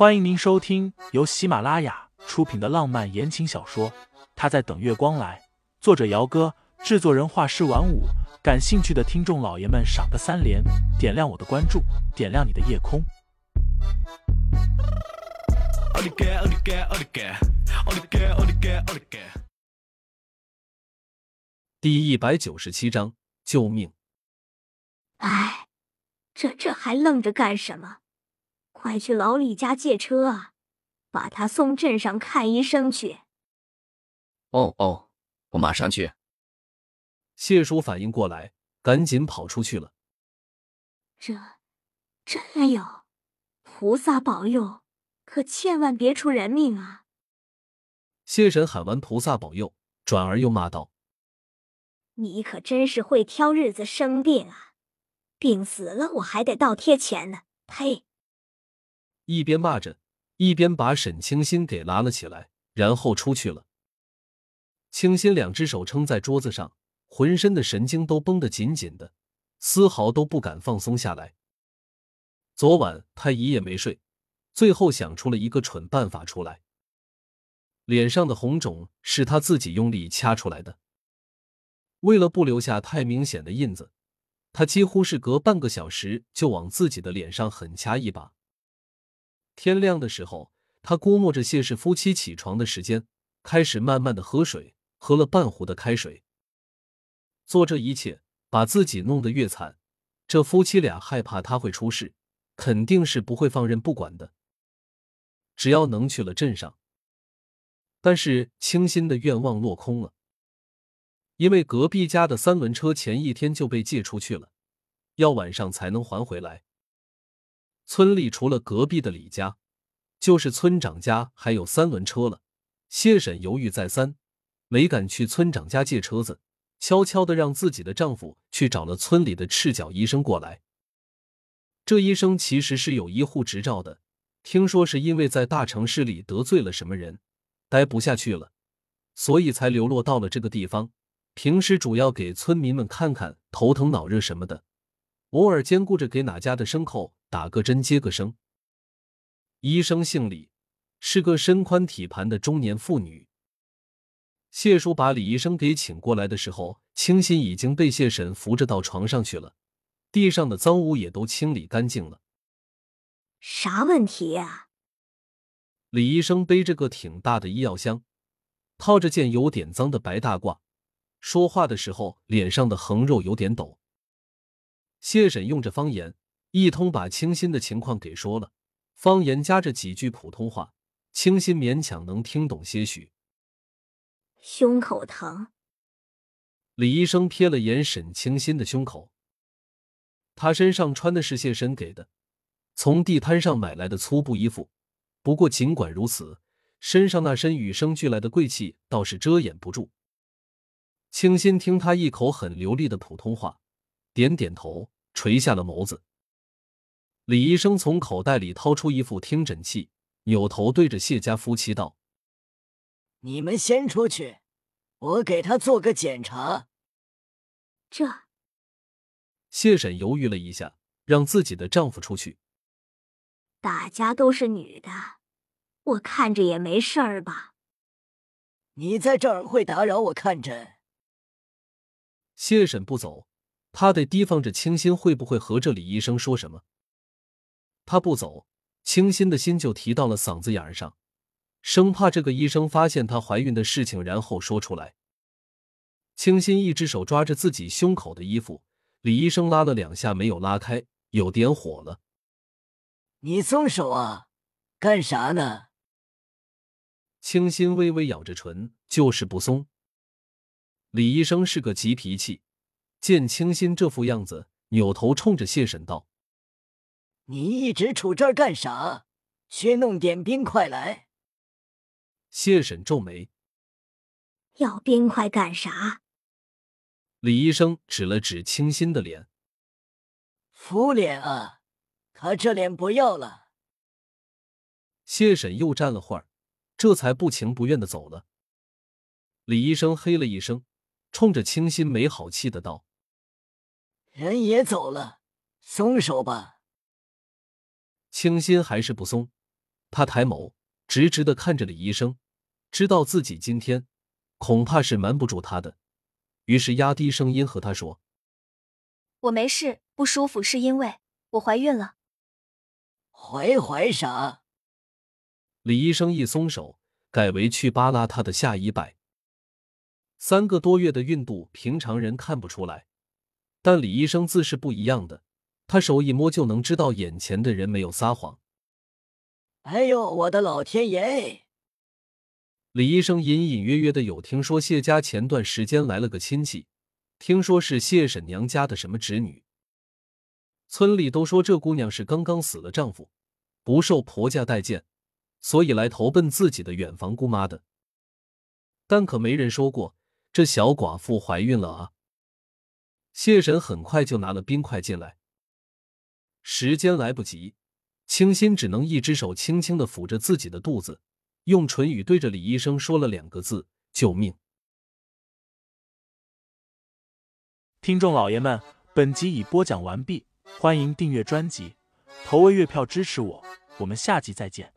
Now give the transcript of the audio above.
欢迎您收听由喜马拉雅出品的浪漫言情小说《他在等月光来》，作者：姚哥，制作人：画师晚舞。感兴趣的听众老爷们，赏个三连，点亮我的关注，点亮你的夜空。第一百九十七章，救命！哎，这这还愣着干什么？快去老李家借车啊，把他送镇上看医生去。哦哦，我马上去。谢叔反应过来，赶紧跑出去了。这真的有，菩萨保佑，可千万别出人命啊！谢神喊完“菩萨保佑”，转而又骂道：“你可真是会挑日子生病啊！病死了我还得倒贴钱呢！呸！”一边骂着，一边把沈清新给拉了起来，然后出去了。清新两只手撑在桌子上，浑身的神经都绷得紧紧的，丝毫都不敢放松下来。昨晚他一夜没睡，最后想出了一个蠢办法出来。脸上的红肿是他自己用力掐出来的，为了不留下太明显的印子，他几乎是隔半个小时就往自己的脸上狠掐一把。天亮的时候，他估摸着谢氏夫妻起床的时间，开始慢慢的喝水，喝了半壶的开水。做这一切，把自己弄得越惨，这夫妻俩害怕他会出事，肯定是不会放任不管的。只要能去了镇上，但是清新的愿望落空了，因为隔壁家的三轮车前一天就被借出去了，要晚上才能还回来。村里除了隔壁的李家，就是村长家还有三轮车了。谢婶犹豫再三，没敢去村长家借车子，悄悄的让自己的丈夫去找了村里的赤脚医生过来。这医生其实是有医护执照的，听说是因为在大城市里得罪了什么人，待不下去了，所以才流落到了这个地方。平时主要给村民们看看头疼脑热什么的，偶尔兼顾着给哪家的牲口。打个针，接个生。医生姓李，是个身宽体盘的中年妇女。谢叔把李医生给请过来的时候，清新已经被谢婶扶着到床上去了，地上的脏污也都清理干净了。啥问题呀？李医生背着个挺大的医药箱，套着件有点脏的白大褂，说话的时候脸上的横肉有点抖。谢婶用着方言。一通把清新的情况给说了，方言夹着几句普通话，清新勉强能听懂些许。胸口疼。李医生瞥了眼沈清新的胸口，他身上穿的是谢神给的，从地摊上买来的粗布衣服。不过尽管如此，身上那身与生俱来的贵气倒是遮掩不住。清新听他一口很流利的普通话，点点头，垂下了眸子。李医生从口袋里掏出一副听诊器，扭头对着谢家夫妻道：“你们先出去，我给他做个检查。”这谢婶犹豫了一下，让自己的丈夫出去。大家都是女的，我看着也没事儿吧？你在这儿会打扰我看诊。谢婶不走，她得提防着清新会不会和这李医生说什么。他不走，清新的心就提到了嗓子眼上，生怕这个医生发现她怀孕的事情，然后说出来。清新一只手抓着自己胸口的衣服，李医生拉了两下没有拉开，有点火了。你松手啊，干啥呢？清新微微咬着唇，就是不松。李医生是个急脾气，见清新这副样子，扭头冲着谢婶道。你一直杵这儿干啥？去弄点冰块来。谢婶皱眉，要冰块干啥？李医生指了指清新的脸，敷脸啊，他这脸不要了。谢婶又站了会儿，这才不情不愿的走了。李医生嘿了一声，冲着清新没好气的道：“人也走了，松手吧。”清心还是不松，他抬眸，直直的看着李医生，知道自己今天恐怕是瞒不住他的，于是压低声音和他说：“我没事，不舒服是因为我怀孕了。”怀怀啥？李医生一松手，改为去扒拉他的下衣摆。三个多月的孕肚，平常人看不出来，但李医生自是不一样的，他手一摸就能知道眼前的人没有撒谎。哎呦，我的老天爷！李医生隐隐约约的有听说谢家前段时间来了个亲戚，听说是谢婶娘家的什么侄女。村里都说这姑娘是刚刚死了丈夫，不受婆家待见，所以来投奔自己的远房姑妈的。但可没人说过这小寡妇怀孕了啊！谢神很快就拿了冰块进来，时间来不及。清新只能一只手轻轻的抚着自己的肚子，用唇语对着李医生说了两个字：“救命！”听众老爷们，本集已播讲完毕，欢迎订阅专辑，投喂月票支持我，我们下集再见。